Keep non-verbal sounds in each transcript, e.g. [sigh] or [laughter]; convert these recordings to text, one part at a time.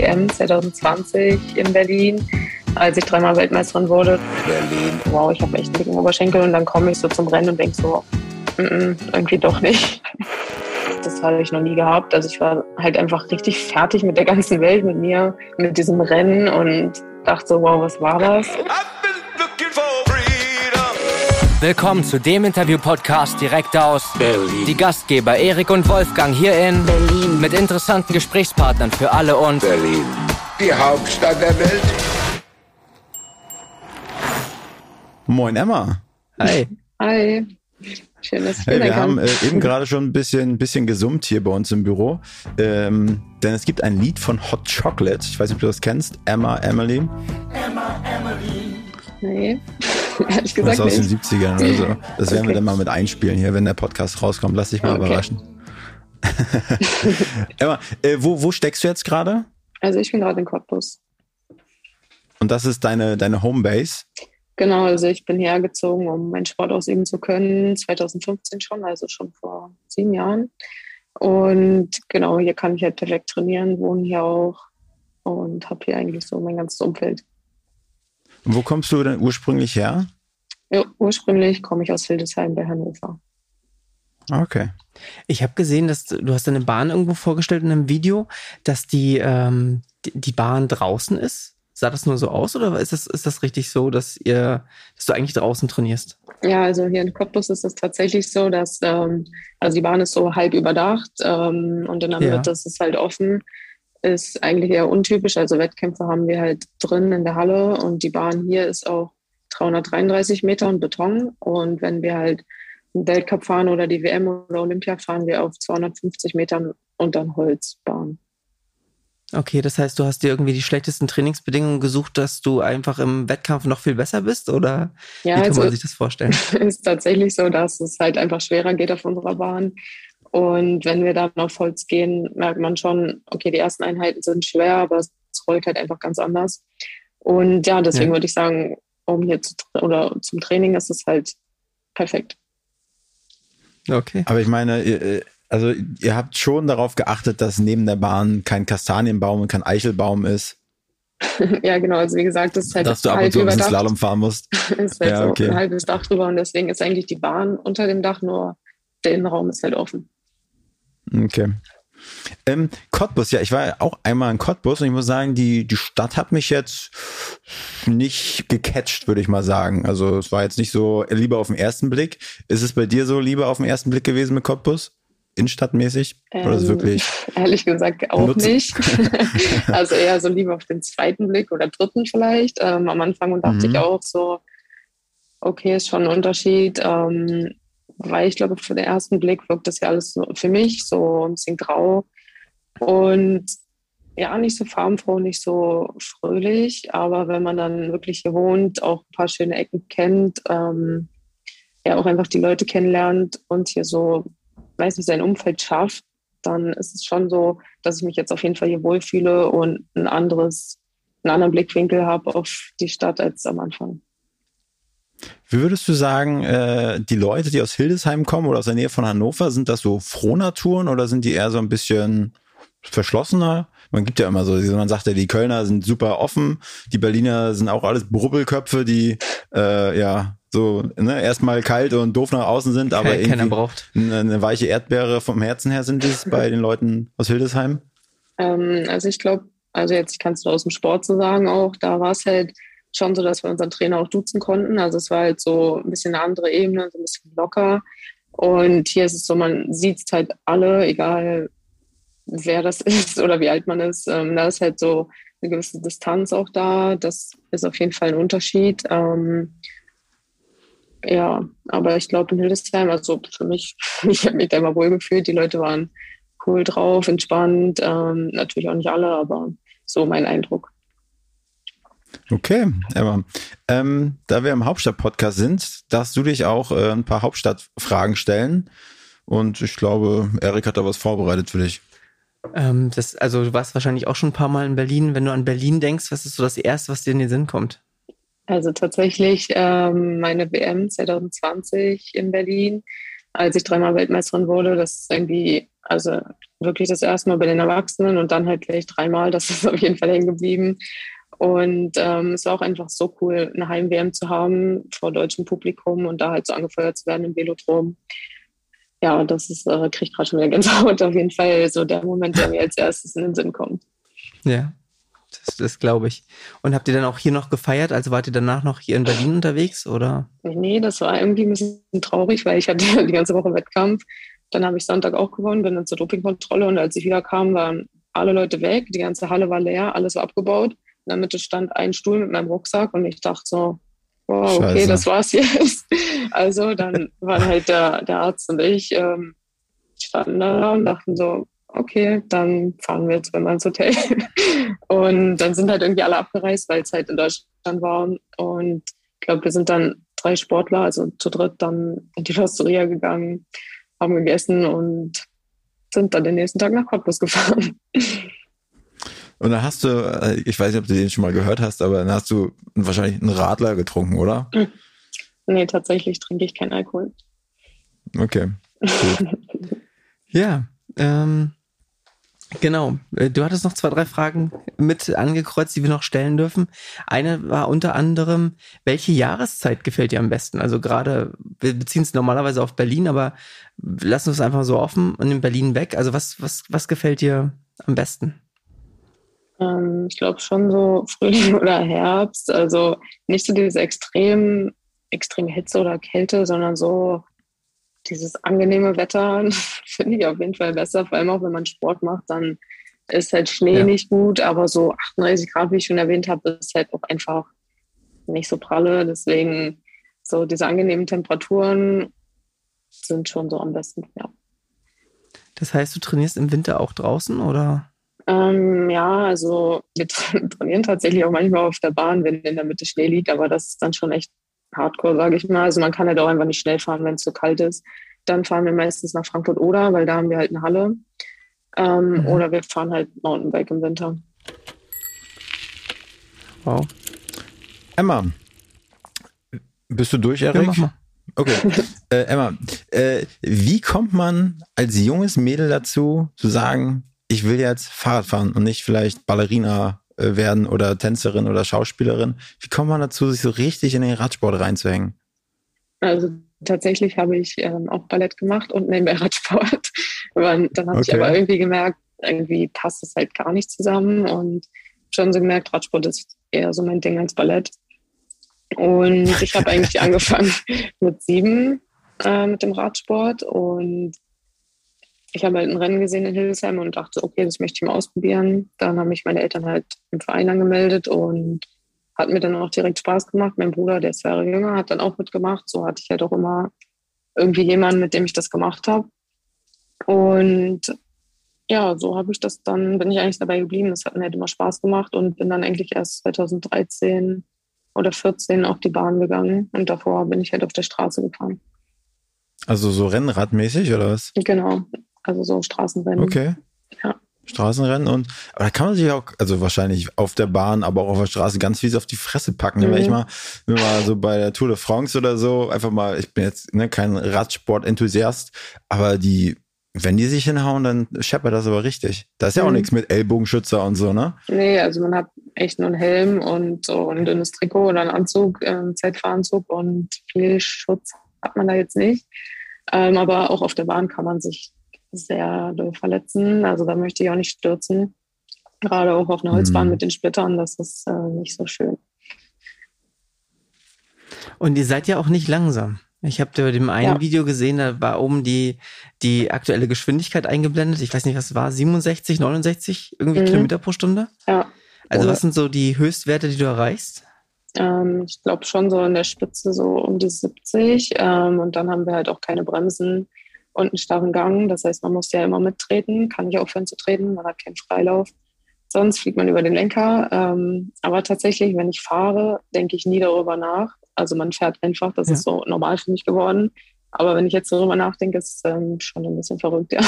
WM 2020 in Berlin, als ich dreimal Weltmeisterin wurde. Berlin. Wow, ich habe echt einen dicken Oberschenkel und dann komme ich so zum Rennen und denke so, mm -mm, irgendwie doch nicht. Das habe ich noch nie gehabt. Also ich war halt einfach richtig fertig mit der ganzen Welt, mit mir, mit diesem Rennen und dachte so, wow, was war das? Willkommen zu dem Interview-Podcast direkt aus Berlin. Die Gastgeber Erik und Wolfgang hier in Berlin. mit interessanten Gesprächspartnern für alle und Berlin. Die Hauptstadt der Welt. Moin Emma. Hi. Hi. Schön, dass ich Hey, wir haben äh, [laughs] eben gerade schon ein bisschen, bisschen gesummt hier bei uns im Büro. Ähm, denn es gibt ein Lied von Hot Chocolate. Ich weiß nicht, ob du das kennst. Emma, Emily. Nee, [laughs] ehrlich Das gesagt ist aus den nicht. 70ern oder so. Das werden wir Okay. dann mal mit einspielen hier, wenn der Podcast rauskommt. Lass dich mal Okay. überraschen. [laughs] Emma, äh, wo, wo steckst du jetzt gerade? Also ich bin gerade in Cottbus. Und das ist deine, deine Homebase. Genau, also ich bin hergezogen, um meinen Sport ausüben zu können, 2015 schon, also schon vor sieben Jahren. Und genau, hier kann ich halt perfekt trainieren, wohne hier auch und habe hier eigentlich so mein ganzes Umfeld. Und wo kommst du denn ursprünglich her? Ja, ursprünglich komme ich aus Hildesheim bei Hannover. Okay. Ich habe gesehen, dass du du hast eine Bahn irgendwo vorgestellt in einem Video, dass die, ähm, die, Bahn draußen ist. Sah das nur so aus oder ist das, ist das richtig so, dass ihr, dass du eigentlich draußen trainierst? Ja, also hier in Cottbus ist es tatsächlich so, dass ähm, also die Bahn ist so halb überdacht ähm, und in der Ja. Mitte ist es halt offen. Ist eigentlich eher untypisch. Also Wettkämpfe haben wir halt drin in der Halle und die Bahn hier ist auch 333 Meter und Beton. Und wenn wir halt einen Weltcup fahren oder die WM oder Olympia, fahren wir auf 250 Metern und dann Holzbahn. Okay, das heißt, du hast dir irgendwie die schlechtesten Trainingsbedingungen gesucht, dass du einfach im Wettkampf noch viel besser bist oder Ja, wie kann also man sich das vorstellen? [laughs] ist tatsächlich so, dass es halt einfach schwerer geht auf unserer Bahn. Und wenn wir dann auf Holz gehen, merkt man schon, okay, die ersten Einheiten sind schwer, aber es rollt halt einfach ganz anders. Und ja, deswegen Ja. würde ich sagen, um hier zu, tra- oder zum Training ist es halt perfekt. Okay. Aber ich meine, äh, also ihr habt schon darauf geachtet, dass neben der Bahn kein Kastanienbaum und kein Eichelbaum ist, [laughs] ja, genau. Also wie gesagt, es ist halt dass du ab und zu überdacht. Slalom fahren musst. [laughs] ist halt Ja, so okay. ein halbes Dach drüber und deswegen ist eigentlich die Bahn unter dem Dach, nur der Innenraum ist halt offen. Okay. Ähm, Cottbus, ja, ich war auch einmal in Cottbus und ich muss sagen, die, die Stadt hat mich jetzt nicht gecatcht, würde ich mal sagen. Also es war jetzt nicht so lieber auf den ersten Blick. Ist es bei dir so lieber auf den ersten Blick gewesen mit Cottbus? Innenstadtmäßig? Oder ist es Ähm, wirklich? [laughs] Ehrlich gesagt auch Nutzen. nicht. [laughs] [laughs] also eher so lieber auf den zweiten Blick oder dritten vielleicht. Ähm, am Anfang dachte Mhm. ich auch so, okay, ist schon ein Unterschied. Ähm, weil ich glaube, für den ersten Blick wirkt das ja alles so für mich so ein bisschen grau. Und ja, nicht so farbenfroh, nicht so fröhlich. Aber wenn man dann wirklich hier wohnt, auch ein paar schöne Ecken kennt, ähm, ja auch einfach die Leute kennenlernt und hier so, weiß nicht, sein Umfeld schafft, dann ist es schon so, dass ich mich jetzt auf jeden Fall hier wohlfühle und ein anderes, einen anderen Blickwinkel habe auf die Stadt als am Anfang. Wie würdest du sagen, äh, die Leute, die aus Hildesheim kommen oder aus der Nähe von Hannover, sind das so Frohnaturen oder sind die eher so ein bisschen verschlossener? Man gibt ja immer so, man sagt ja, die Kölner sind super offen, die Berliner sind auch alles Brubbelköpfe, die äh, ja so ne, erstmal kalt und doof nach außen sind, aber Keiner irgendwie braucht. eine, eine weiche Erdbeere vom Herzen her sind es bei den Leuten aus Hildesheim. Ähm, also ich glaube, also jetzt, ich kann es nur aus dem Sport so sagen auch, da war es halt schon so, dass wir unseren Trainer auch duzen konnten. Also es war halt so ein bisschen eine andere Ebene, so ein bisschen locker. Und hier ist es so, man sieht es halt alle, egal wer das [laughs] ist oder wie alt man ist. Ähm, da ist halt so eine gewisse Distanz auch da. Das ist auf jeden Fall ein Unterschied. Ähm, ja, aber ich glaube in Hildesheim, also für mich, [laughs] ich habe mich da immer wohl gefühlt. Die Leute waren cool drauf, entspannt. Ähm, natürlich auch nicht alle, aber so mein Eindruck. Okay, Emma. Ähm, da wir im Hauptstadt-Podcast sind, darfst du dich auch äh, ein paar Hauptstadtfragen stellen. Und ich glaube, Erik hat da was vorbereitet für dich. Ähm, das, also du warst wahrscheinlich auch schon ein paar Mal in Berlin. Wenn du an Berlin denkst, was ist so das Erste, was dir in den Sinn kommt? Also tatsächlich ähm, meine WM 2020 in Berlin, als ich dreimal Weltmeisterin wurde. Das ist irgendwie, also wirklich das erste Mal bei den Erwachsenen und dann halt gleich dreimal. Das ist auf jeden Fall hängen geblieben. Und ähm, es war auch einfach so cool, eine Heim-WM zu haben vor deutschem Publikum und da halt so angefeuert zu werden im Velodrom. Ja, das ist, äh, kriegt gerade schon wieder Gänsehaut [laughs] auf jeden Fall so der Moment, der mir als erstes in den Sinn kommt. Ja, das, das glaube ich. Und habt ihr dann auch hier noch gefeiert? Also wart ihr danach noch hier in Berlin unterwegs oder? Nee, das war irgendwie ein bisschen traurig, weil ich hatte [laughs] die ganze Woche Wettkampf. Dann habe ich Sonntag auch gewonnen, bin dann zur Dopingkontrolle und als ich wieder kam, waren alle Leute weg, die ganze Halle war leer, alles war abgebaut. In der Mitte stand ein Stuhl mit meinem Rucksack und ich dachte so, wow, okay, Scheiße. das war's [laughs] jetzt. Also dann waren halt der, der Arzt und ich ähm, standen da und dachten so, okay, dann fahren wir jetzt mal ins Hotel. [laughs] Und dann sind halt irgendwie alle abgereist, weil es halt in Deutschland war. Und ich glaube, wir sind dann drei Sportler, also zu dritt dann in die Pastoria gegangen, haben gegessen und sind dann den nächsten Tag nach Cottbus gefahren. [laughs] Und dann hast du, äh, ich weiß nicht, ob du den schon mal gehört hast, aber dann hast du wahrscheinlich einen Radler getrunken, oder? Nee, tatsächlich trinke ich keinen Alkohol. Okay. [laughs] Ja, ähm, genau. Äh, Du hattest noch zwei, drei Fragen mit angekreuzt, die wir noch stellen dürfen. Eine war unter anderem, welche Jahreszeit gefällt dir am besten? Also gerade, wir beziehen es normalerweise auf Berlin, aber lassen wir es einfach so offen und in Berlin weg. Also was, was, was gefällt dir am besten? Ähm, ich glaube schon so Frühling [laughs] oder Herbst. Also nicht so dieses extrem, extreme Hitze oder Kälte, sondern so dieses angenehme Wetter [laughs] finde ich auf jeden Fall besser. Vor allem auch, wenn man Sport macht, dann ist halt Schnee Ja. nicht gut, aber so 38 Grad, wie ich schon erwähnt habe, ist halt auch einfach nicht so pralle. Deswegen so diese angenehmen Temperaturen sind schon so am besten, ja. Das heißt, du trainierst im Winter auch draußen oder? Ähm, ja, also wir tra- [laughs] trainieren tatsächlich auch manchmal auf der Bahn, wenn in der Mitte Schnee liegt, aber das ist dann schon echt hardcore, sage ich mal. Also man kann halt auch einfach nicht schnell fahren, wenn es zu kalt ist. Dann fahren wir meistens nach Frankfurt oder, weil da haben wir halt eine Halle. Ähm, Mhm. Oder wir fahren halt Mountainbike im Winter. Wow. Emma, bist du durch, Ja, Erik? mach mal. Okay. [laughs] äh, Emma, äh, wie kommt man als junges Mädel dazu, zu sagen, ich will jetzt Fahrrad fahren und nicht vielleicht Ballerina äh, werden oder Tänzerin oder Schauspielerin? Wie kommt man dazu, sich so richtig in den Radsport reinzuhängen? Also tatsächlich habe ich ähm, auch Ballett gemacht und nebenbei [laughs] Radsport. Dann habe ich Okay. aber irgendwie gemerkt, irgendwie passt es halt gar nicht zusammen und schon so gemerkt, Radsport ist eher so mein Ding als Ballett. Und ich habe [laughs] eigentlich angefangen [laughs] mit sieben äh, mit dem Radsport und ich habe halt ein Rennen gesehen in Hildesheim und dachte, okay, das möchte ich mal ausprobieren. Dann haben mich meine Eltern halt im Verein angemeldet und hat mir dann auch direkt Spaß gemacht. Mein Bruder, der ist zwei Jahre jünger, hat dann auch mitgemacht. So hatte ich halt auch immer irgendwie jemanden, mit dem ich das gemacht habe. Und ja, so habe ich das dann, bin ich eigentlich dabei geblieben. Das hat mir halt immer Spaß gemacht und bin dann eigentlich erst 2013 oder 14 auf die Bahn gegangen. Und davor bin ich halt auf der Straße gefahren. Also so Rennradmäßig oder was? Genau. Also so Straßenrennen. Okay. Ja. Straßenrennen und aber da kann man sich auch, also wahrscheinlich auf der Bahn, aber auch auf der Straße ganz viel auf die Fresse packen. Mhm. Wenn ich mal, wenn mal so bei der Tour de France oder so, einfach mal, ich bin jetzt ne, kein Radsport-Enthusiast, aber die, wenn die sich hinhauen, dann scheppert das aber richtig. Da ist ja auch Mhm. nichts mit Ellbogenschützer und so, ne? Nee, also man hat echt nur einen Helm und so ein dünnes Trikot oder einen Anzug, einen Z-Fahranzug und viel Schutz hat man da jetzt nicht. Ähm, aber auch auf der Bahn kann man sich sehr doll verletzen. Also da möchte ich auch nicht stürzen. Gerade auch auf einer Holzbahn Mhm. mit den Splittern, das ist äh, nicht so schön. Und ihr seid ja auch nicht langsam. Ich habe bei dem einen Ja. Video gesehen, da war oben die, die aktuelle Geschwindigkeit eingeblendet. Ich weiß nicht, was es war, 67, 69 irgendwie Mhm. Kilometer pro Stunde. Ja, Also Oder- was sind so die Höchstwerte, die du erreichst? ähm, ich glaube schon so in der Spitze so um die 70. Ähm, und dann haben wir halt auch keine Bremsen und einen starren Gang. Das heißt, man muss ja immer mittreten, kann nicht aufhören zu treten, man hat keinen Freilauf. Sonst fliegt man über den Lenker. Ähm, aber tatsächlich, wenn ich fahre, denke ich nie darüber nach. Also man fährt einfach, das Ja. ist so normal für mich geworden. Aber wenn ich jetzt darüber nachdenke, ist es ähm, schon ein bisschen verrückt, ja.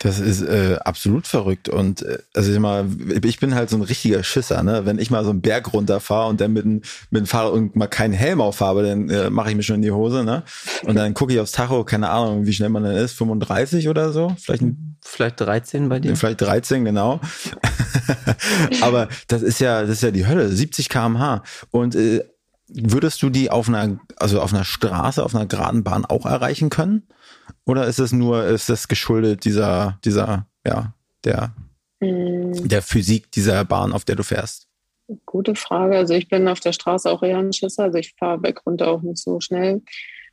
Das ist äh, absolut verrückt und äh, also ich mal, ich bin halt so ein richtiger Schisser, ne? Wenn ich mal so einen Berg runterfahre und dann mit dem mit dem Fahrrad und mal keinen Helm aufhabe, dann äh, mache ich mir schon in die Hose, ne? Und dann gucke ich aufs Tacho, keine Ahnung, wie schnell man dann ist, 35 oder so, vielleicht ein, Vielleicht 13 bei dir? vielleicht 13 genau. [laughs] Aber das ist ja das ist ja die Hölle, 70 km/h und äh, würdest du die auf einer also auf einer Straße, auf einer geraden Bahn auch erreichen können? Oder ist es nur, ist das geschuldet dieser, dieser, ja, der, Mm, der Physik dieser Bahn, auf der du fährst? Gute Frage. Also ich bin auf der Straße auch eher ein Schisser. Also ich fahre weg runter auch nicht so schnell.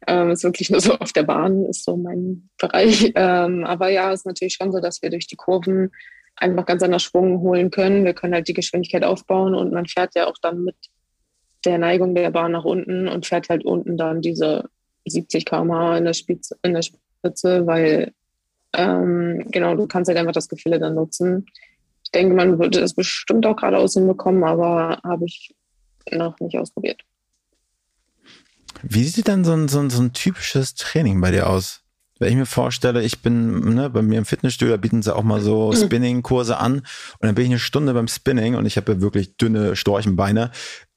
Ähm, ist wirklich nur so auf der Bahn, ist so mein Bereich. [laughs] Ähm, aber ja, ist natürlich schon so, dass wir durch die Kurven einfach ganz anders Schwung holen können. Wir können halt die Geschwindigkeit aufbauen und man fährt ja auch dann mit der Neigung der Bahn nach unten und fährt halt unten dann diese 70 km/h in der Spitze, in der Spitze weil ähm, genau, du kannst halt einfach das Gefälle dann nutzen. Ich denke, man würde das bestimmt auch geradeaus hinbekommen, aber habe ich noch nicht ausprobiert. Wie sieht dann so ein, so ein, so ein typisches Training bei dir aus? Wenn ich mir vorstelle, ich bin ne, bei mir im Fitnessstudio, da bieten sie auch mal so [clears throat] Spinning-Kurse an und dann bin ich eine Stunde beim Spinning und ich habe ja wirklich dünne Storchenbeine.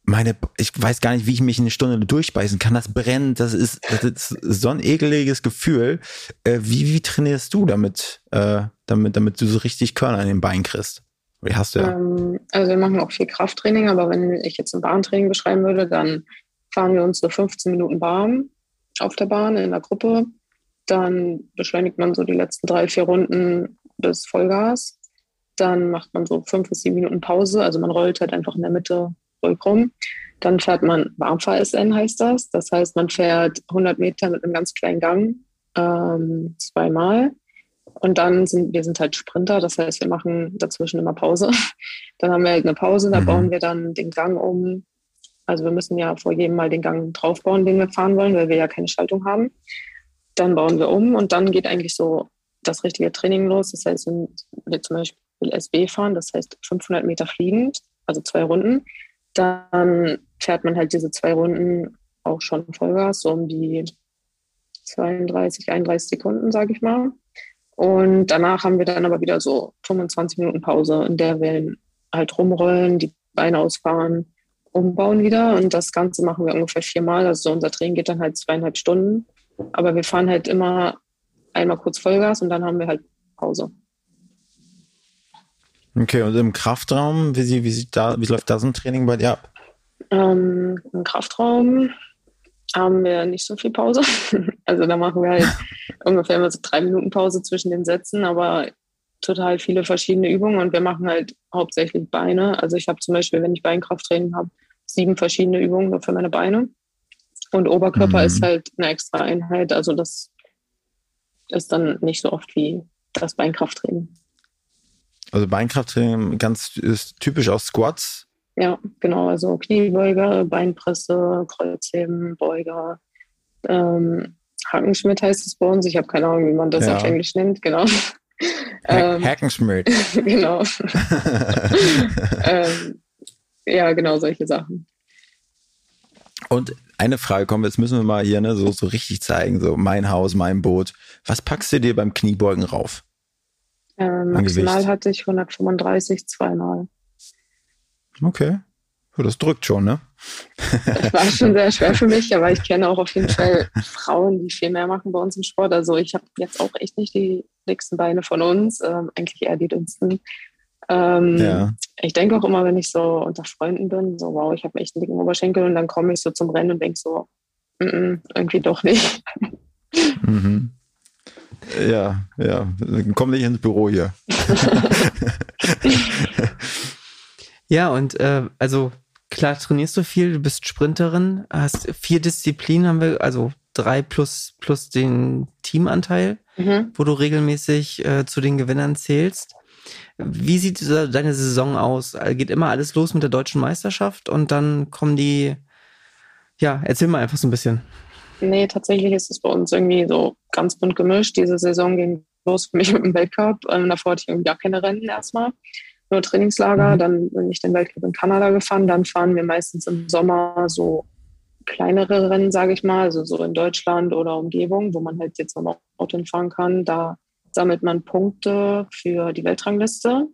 Meine, ich weiß gar nicht, wie ich mich eine Stunde durchbeißen kann. Das brennt, das ist, das ist so ein ekeliges Gefühl. Äh, wie, wie trainierst du damit, äh, damit, damit du so richtig Körner in den Beinen kriegst? Wie hast du ja? Ähm, also wir machen auch viel Krafttraining, aber wenn ich jetzt ein Bahntraining beschreiben würde, dann fahren wir uns so 15 Minuten Bahn auf der Bahn in der Gruppe. Dann beschleunigt man so die letzten drei, vier Runden bis Vollgas. Dann macht man so fünf bis sieben Minuten Pause. Also man rollt halt einfach in der Mitte ruhig rum. Dann fährt man Warmfahr-SN heißt das. Das heißt, man fährt 100 Meter mit einem ganz kleinen Gang ähm, zweimal. Und dann sind wir sind halt Sprinter, das heißt, wir machen dazwischen immer Pause. [laughs] Dann haben wir halt eine Pause, da Mhm. bauen wir dann den Gang um. Also wir müssen ja vor jedem Mal den Gang draufbauen, den wir fahren wollen, weil wir ja keine Schaltung haben. Dann bauen wir um und dann geht eigentlich so das richtige Training los. Das heißt, wenn wir zum Beispiel SB fahren, das heißt 500 Meter fliegend, also zwei Runden, dann fährt man halt diese zwei Runden auch schon Vollgas, so um die 32, 31 Sekunden, sage ich mal. Und danach haben wir dann aber wieder so 25 Minuten Pause, in der wir halt rumrollen, die Beine ausfahren, umbauen wieder. Und das Ganze machen wir ungefähr viermal. Also unser Training geht dann halt zweieinhalb Stunden. Aber wir fahren halt immer einmal kurz Vollgas und dann haben wir halt Pause. Okay, und im Kraftraum, wie, sie, wie, sieht da, wie läuft da so ein Training bei dir ab? Ähm, Im Kraftraum haben wir nicht so viel Pause. [laughs] Also da machen wir halt [laughs] ungefähr immer so drei Minuten Pause zwischen den Sätzen, aber total viele verschiedene Übungen und wir machen halt hauptsächlich Beine. Also ich habe zum Beispiel, wenn ich Beinkrafttraining habe, sieben verschiedene Übungen nur für meine Beine. Und Oberkörper Mhm. ist halt eine extra Einheit. Also das ist dann nicht so oft wie das Beinkrafttraining. Also Beinkrafttraining ganz ist typisch aus Squats. Ja, genau. Also Kniebeuge, Beinpresse, Kreuzheben, Beuger. Ähm, Hackenschmidt heißt es bei uns. Ich habe keine Ahnung, wie man das Ja. auf Englisch nennt. Genau. Ha [laughs] ähm, Hackenschmidt. [laughs] genau. [laughs] ähm, ja, genau solche Sachen. Und eine Frage, komm, jetzt müssen wir mal hier ne, so, so richtig zeigen, so mein Haus, mein Boot. Was packst du dir beim Kniebeugen rauf? An maximal hatte ich 135 zweimal. Okay. Das drückt schon, ne? Das war [laughs] schon sehr schwer für mich, aber ich kenne auch auf jeden Fall Frauen, die viel mehr machen bei uns im Sport. Also ich habe jetzt auch echt nicht die dicksten Beine von uns, ähm, eigentlich eher die dünnsten. Ähm, Ja. Ich denke auch immer, wenn ich so unter Freunden bin, so wow, ich habe echt einen dicken Oberschenkel und dann komme ich so zum Rennen und denke so, mm -mm, irgendwie doch nicht. Mhm. Ja, ja. Komm nicht ins Büro hier. [laughs] Ja, und äh, also klar trainierst du viel, du bist Sprinterin, hast vier Disziplinen, haben wir, also drei plus, plus den Teamanteil, Mhm. wo du regelmäßig äh, zu den Gewinnern zählst. Wie sieht deine Saison aus? Äh, Geht immer alles los mit der deutschen Meisterschaft und dann kommen die, ja, erzähl mal einfach so ein bisschen. Nee, tatsächlich ist es bei uns irgendwie so ganz bunt gemischt. Diese Saison ging los für mich mit dem Weltcup. Ähm, davor hatte ich irgendwie gar keine Rennen erstmal. Nur Trainingslager. Mhm. Dann bin ich den Weltcup in Kanada gefahren. Dann fahren wir meistens im Sommer so kleinere Rennen, sage ich mal, also so in Deutschland oder Umgebung, wo man halt jetzt noch Auto fahren kann. Da sammelt man Punkte für die Weltrangliste.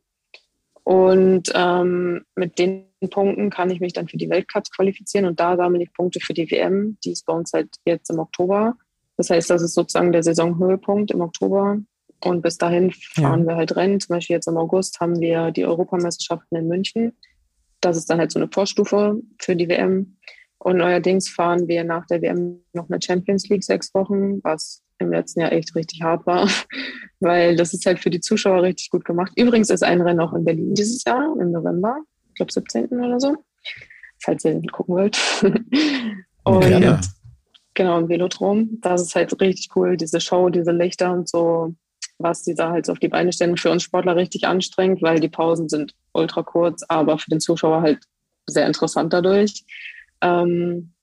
Und ähm, mit den Punkten kann ich mich dann für die Weltcups qualifizieren und da sammle ich Punkte für die WM. Die ist bei uns halt jetzt im Oktober. Das heißt, das ist sozusagen der Saisonhöhepunkt im Oktober. Und bis dahin fahren ja. wir halt Rennen. Zum Beispiel jetzt im August haben wir die Europameisterschaften in München. Das ist dann halt so eine Vorstufe für die WM. Und neuerdings fahren wir nach der WM noch eine Champions League sechs Wochen, was im letzten Jahr echt richtig hart war, [laughs] weil das ist halt für die Zuschauer richtig gut gemacht. Übrigens ist ein Rennen auch in Berlin dieses Jahr, im November, ich glaube 17. oder so, falls ihr gucken wollt. [laughs] Und ja. genau, im Velodrom. Das ist halt richtig cool, diese Show, diese Lichter und so, was die da halt auf die Beine stellen. Für uns Sportler richtig anstrengend, weil die Pausen sind ultra kurz, aber für den Zuschauer halt sehr interessant dadurch. Ähm,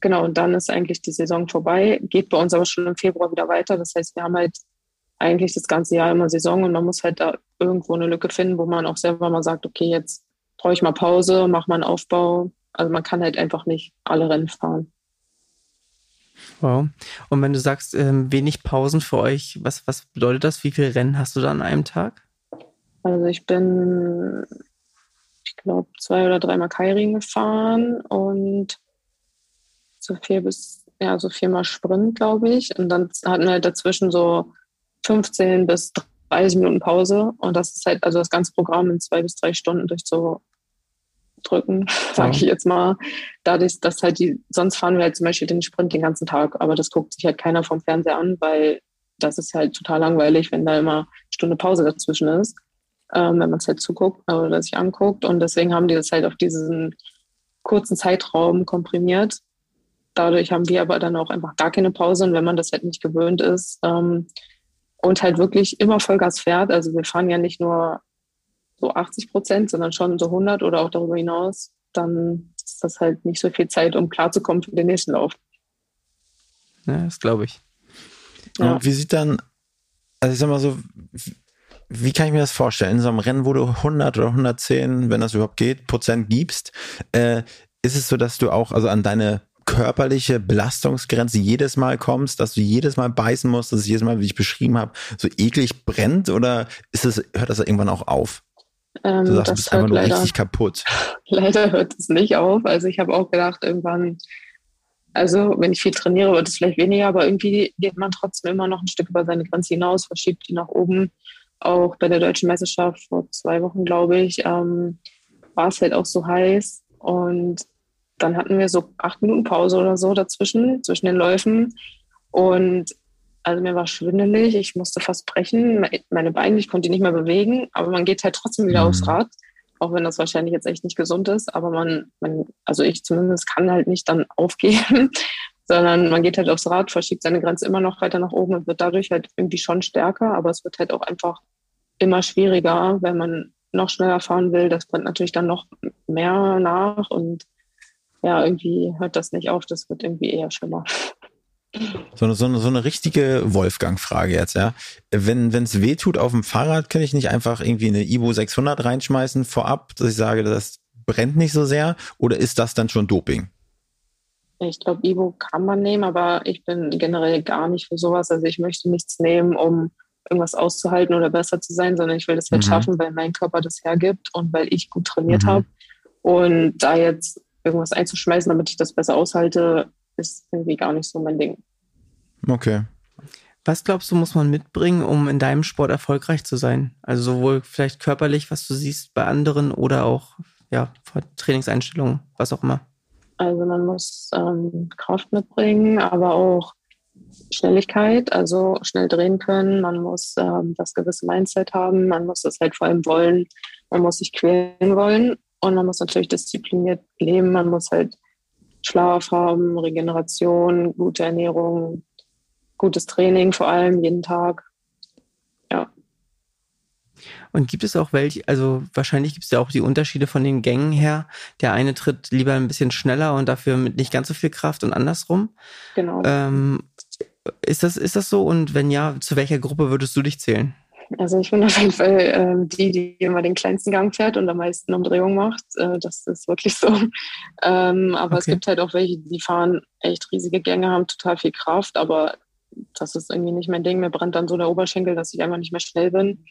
genau, und dann ist eigentlich die Saison vorbei, geht bei uns aber schon im Februar wieder weiter. Das heißt, wir haben halt eigentlich das ganze Jahr immer Saison und man muss halt da irgendwo eine Lücke finden, wo man auch selber mal sagt, okay, jetzt brauche ich mal Pause, mach mal einen Aufbau. Also man kann halt einfach nicht alle Rennen fahren. Wow. Und wenn du sagst, ähm, wenig Pausen für euch, was, was bedeutet das? Wie viele Rennen hast du da an einem Tag? Also ich bin ich glaube, zwei oder dreimal Kairing gefahren und so vier bis, ja, so viermal Sprint, glaube ich. Und dann hatten wir halt dazwischen so 15 bis 30 Minuten Pause. Und das ist halt also das ganze Programm in zwei bis drei Stunden durchzudrücken, [laughs] sage ich jetzt mal. Dadurch, dass halt die, sonst fahren wir halt zum Beispiel den Sprint den ganzen Tag, aber das guckt sich halt keiner vom Fernseher an, weil das ist halt total langweilig, wenn da immer eine Stunde Pause dazwischen ist ähm, wenn man es halt zuguckt oder sich anguckt. Und deswegen haben die das halt auf diesen kurzen Zeitraum komprimiert. Dadurch haben wir aber dann auch einfach gar keine Pause. Und wenn man das halt nicht gewöhnt ist ähm, und halt wirklich immer Vollgas fährt, also wir fahren ja nicht nur so 80 Prozent, sondern schon so 100 oder auch darüber hinaus, dann ist das halt nicht so viel Zeit, um klarzukommen für den nächsten Lauf. Ja, das glaube ich. Ja. Und wie sieht dann, also ich sag mal so, wie kann ich mir das vorstellen? In so einem Rennen, wo du 100 oder 110, wenn das überhaupt geht, Prozent gibst, äh, ist es so, dass du auch also an deine körperliche Belastungsgrenze jedes Mal kommst, dass du jedes Mal beißen musst, dass es jedes Mal, wie ich beschrieben habe, so eklig brennt oder ist es, hört das irgendwann auch auf? Ähm, du sagst, du bist einfach nur leider, richtig kaputt. [laughs] Leider hört es nicht auf. Also ich habe auch gedacht, irgendwann, also wenn ich viel trainiere, wird es vielleicht weniger, aber irgendwie geht man trotzdem immer noch ein Stück über seine Grenze hinaus, verschiebt die nach oben auch bei der deutschen Meisterschaft vor zwei Wochen, glaube ich, ähm, war es halt auch so heiß. Und dann hatten wir so acht Minuten Pause oder so dazwischen, zwischen den Läufen. Und also mir war schwindelig, ich musste fast brechen. Meine Beine, ich konnte die nicht mehr bewegen, aber man geht halt trotzdem wieder mhm. aufs Rad, auch wenn das wahrscheinlich jetzt echt nicht gesund ist. Aber man, man, also ich zumindest kann halt nicht dann aufgeben [laughs] sondern man geht halt aufs Rad, verschiebt seine Grenze immer noch weiter nach oben und wird dadurch halt irgendwie schon stärker, aber es wird halt auch einfach immer schwieriger, wenn man noch schneller fahren will. Das brennt natürlich dann noch mehr nach und ja, irgendwie hört das nicht auf, das wird irgendwie eher schlimmer. [laughs] So eine, so eine, so eine richtige Wolfgang-Frage jetzt, ja. Wenn es weh tut auf dem Fahrrad, kann ich nicht einfach irgendwie eine Ivo 600 reinschmeißen vorab, dass ich sage, das brennt nicht so sehr? Oder ist das dann schon Doping? Ich glaube, Ivo kann man nehmen, aber ich bin generell gar nicht für sowas. Also ich möchte nichts nehmen, um irgendwas auszuhalten oder besser zu sein, sondern ich will das halt mhm. schaffen, weil mein Körper das hergibt und weil ich gut trainiert mhm. habe. Und da jetzt irgendwas einzuschmeißen, damit ich das besser aushalte, ist irgendwie gar nicht so mein Ding. Okay. Was glaubst du, muss man mitbringen, um in deinem Sport erfolgreich zu sein? Also sowohl vielleicht körperlich, was du siehst bei anderen oder auch ja, Trainingseinstellungen, was auch immer. Also man muss ähm, Kraft mitbringen, aber auch Schnelligkeit, also schnell drehen können. Man muss ähm, das gewisse Mindset haben. Man muss das halt vor allem wollen. Man muss sich quälen wollen. Und man muss natürlich diszipliniert leben. Man muss halt Schlaf haben, Regeneration, gute Ernährung, gutes Training vor allem jeden Tag. Und gibt es auch welche, also wahrscheinlich gibt es ja auch die Unterschiede von den Gängen her. Der eine tritt lieber ein bisschen schneller und dafür mit nicht ganz so viel Kraft und andersrum. Genau. Ähm, ist, das, ist das so? Und wenn ja, zu welcher Gruppe würdest du dich zählen? Also ich bin auf jeden Fall äh, die, die immer den kleinsten Gang fährt und am meisten Umdrehung macht. Äh, das ist wirklich so. Ähm, aber okay. es gibt halt auch welche, die fahren echt riesige Gänge, haben total viel Kraft, aber das ist irgendwie nicht mein Ding. Mir brennt dann so der Oberschenkel, dass ich einfach nicht mehr schnell bin.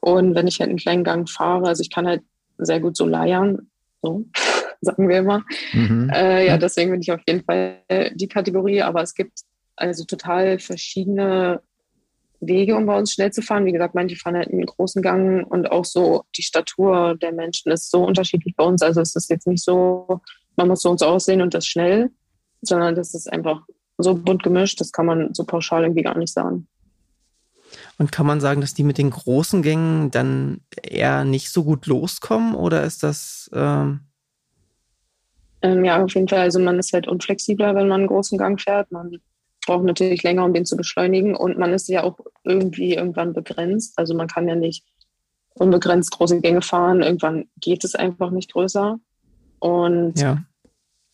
Und wenn ich halt einen kleinen Gang fahre, also ich kann halt sehr gut so leiern, so [laughs] sagen wir immer. Mhm. Äh, ja, deswegen bin ich auf jeden Fall die Kategorie. Aber es gibt also total verschiedene Wege, um bei uns schnell zu fahren. Wie gesagt, manche fahren halt einen großen Gang und auch so die Statur der Menschen ist so unterschiedlich bei uns. Also es ist jetzt nicht so, man muss so uns aussehen und das schnell, sondern das ist einfach so bunt gemischt, das kann man so pauschal irgendwie gar nicht sagen. Und kann man sagen, dass die mit den großen Gängen dann eher nicht so gut loskommen oder ist das... Ähm ähm, ja, auf jeden Fall. Also man ist halt unflexibler, wenn man einen großen Gang fährt. Man braucht natürlich länger, um den zu beschleunigen. Und man ist ja auch irgendwie irgendwann begrenzt. Also man kann ja nicht unbegrenzt große Gänge fahren. Irgendwann geht es einfach nicht größer. Und ja.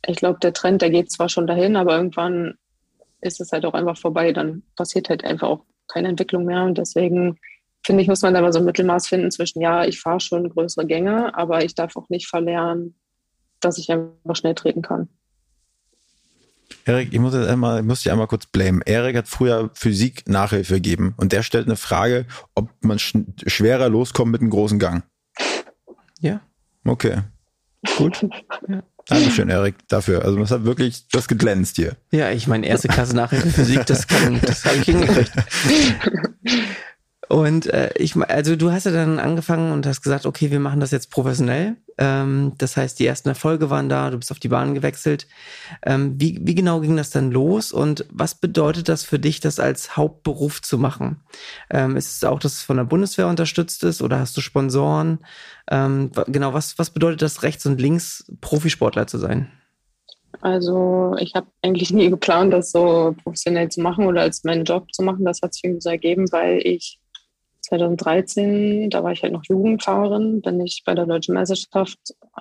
ich glaube, der Trend, der geht zwar schon dahin, aber irgendwann ist es halt auch einfach vorbei. Dann passiert halt einfach auch keine Entwicklung mehr. Und deswegen finde ich, muss man da mal so ein Mittelmaß finden zwischen, ja, ich fahre schon größere Gänge, aber ich darf auch nicht verlernen, dass ich einfach schnell treten kann. Erik, ich muss, jetzt einmal, ich muss dich einmal kurz blamen. Erik hat früher Physik Nachhilfe gegeben und der stellt eine Frage, ob man sch schwerer loskommt mit einem großen Gang. Ja. Okay. Gut. ja. Dankeschön, Erik, dafür. Also das hat wirklich das geglänzt hier. Ja, ich meine, erste Klasse Nachhilfe Physik, das kann, das habe ich hingekriegt. [laughs] Und äh, ich, also du hast ja dann angefangen und hast gesagt, okay, wir machen das jetzt professionell. Ähm, das heißt, die ersten Erfolge waren da, du bist auf die Bahn gewechselt. Ähm, wie, wie genau ging das dann los und was bedeutet das für dich, das als Hauptberuf zu machen? Ähm, ist es auch, dass es von der Bundeswehr unterstützt ist oder hast du Sponsoren? Ähm, genau, was, was bedeutet das, rechts und links Profisportler zu sein? Also ich habe eigentlich nie geplant, das so professionell zu machen oder als meinen Job zu machen. Das hat sich irgendwie so ergeben, weil ich 2013, da war ich halt noch Jugendfahrerin, bin ich bei der Deutschen Meisterschaft